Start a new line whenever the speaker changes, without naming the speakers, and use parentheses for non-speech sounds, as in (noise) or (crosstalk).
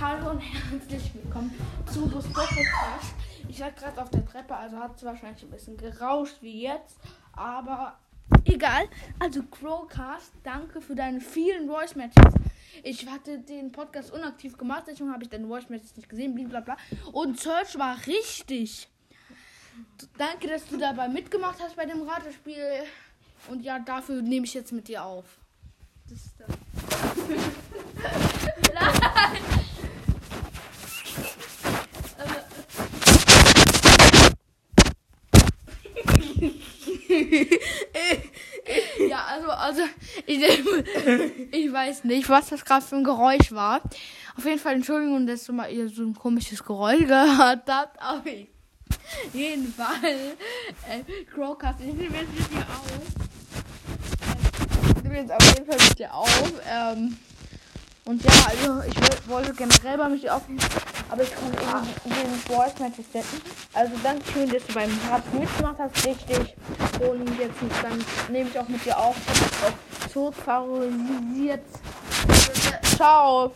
Hallo und herzlich willkommen zu Podcast. Ich war gerade auf der Treppe, also hat es wahrscheinlich ein bisschen gerauscht wie jetzt, aber egal. Also Crowcast, danke für deine vielen Voice Matches. Ich hatte den Podcast unaktiv gemacht, deswegen habe ich deine Voice Matches nicht gesehen, blablabla. Und Search war richtig. Danke, dass du dabei mitgemacht hast bei dem Ratespiel. Und ja, dafür nehme ich jetzt mit dir auf. Das ist das. (laughs) ja, also, also, ich, (laughs) ich weiß nicht, was das gerade für ein Geräusch war. Auf jeden Fall, Entschuldigung, dass du mal ihr so ein komisches Geräusch (laughs) gehört habt. Aber jeden Fall, äh, Crowcast, ich nehme jetzt mit dir auf. Ich nehme jetzt auf jeden Fall mit dir auf. Ähm, und ja, also ich wollte generell bei mich aufnehmen, aber ich konnte irgendwie den Voice Matches setzen. Also danke schön, dass du beim Rat mitgemacht hast, richtig. Und jetzt dann nehme ich auch mit dir auf. So favorisiert. Ciao.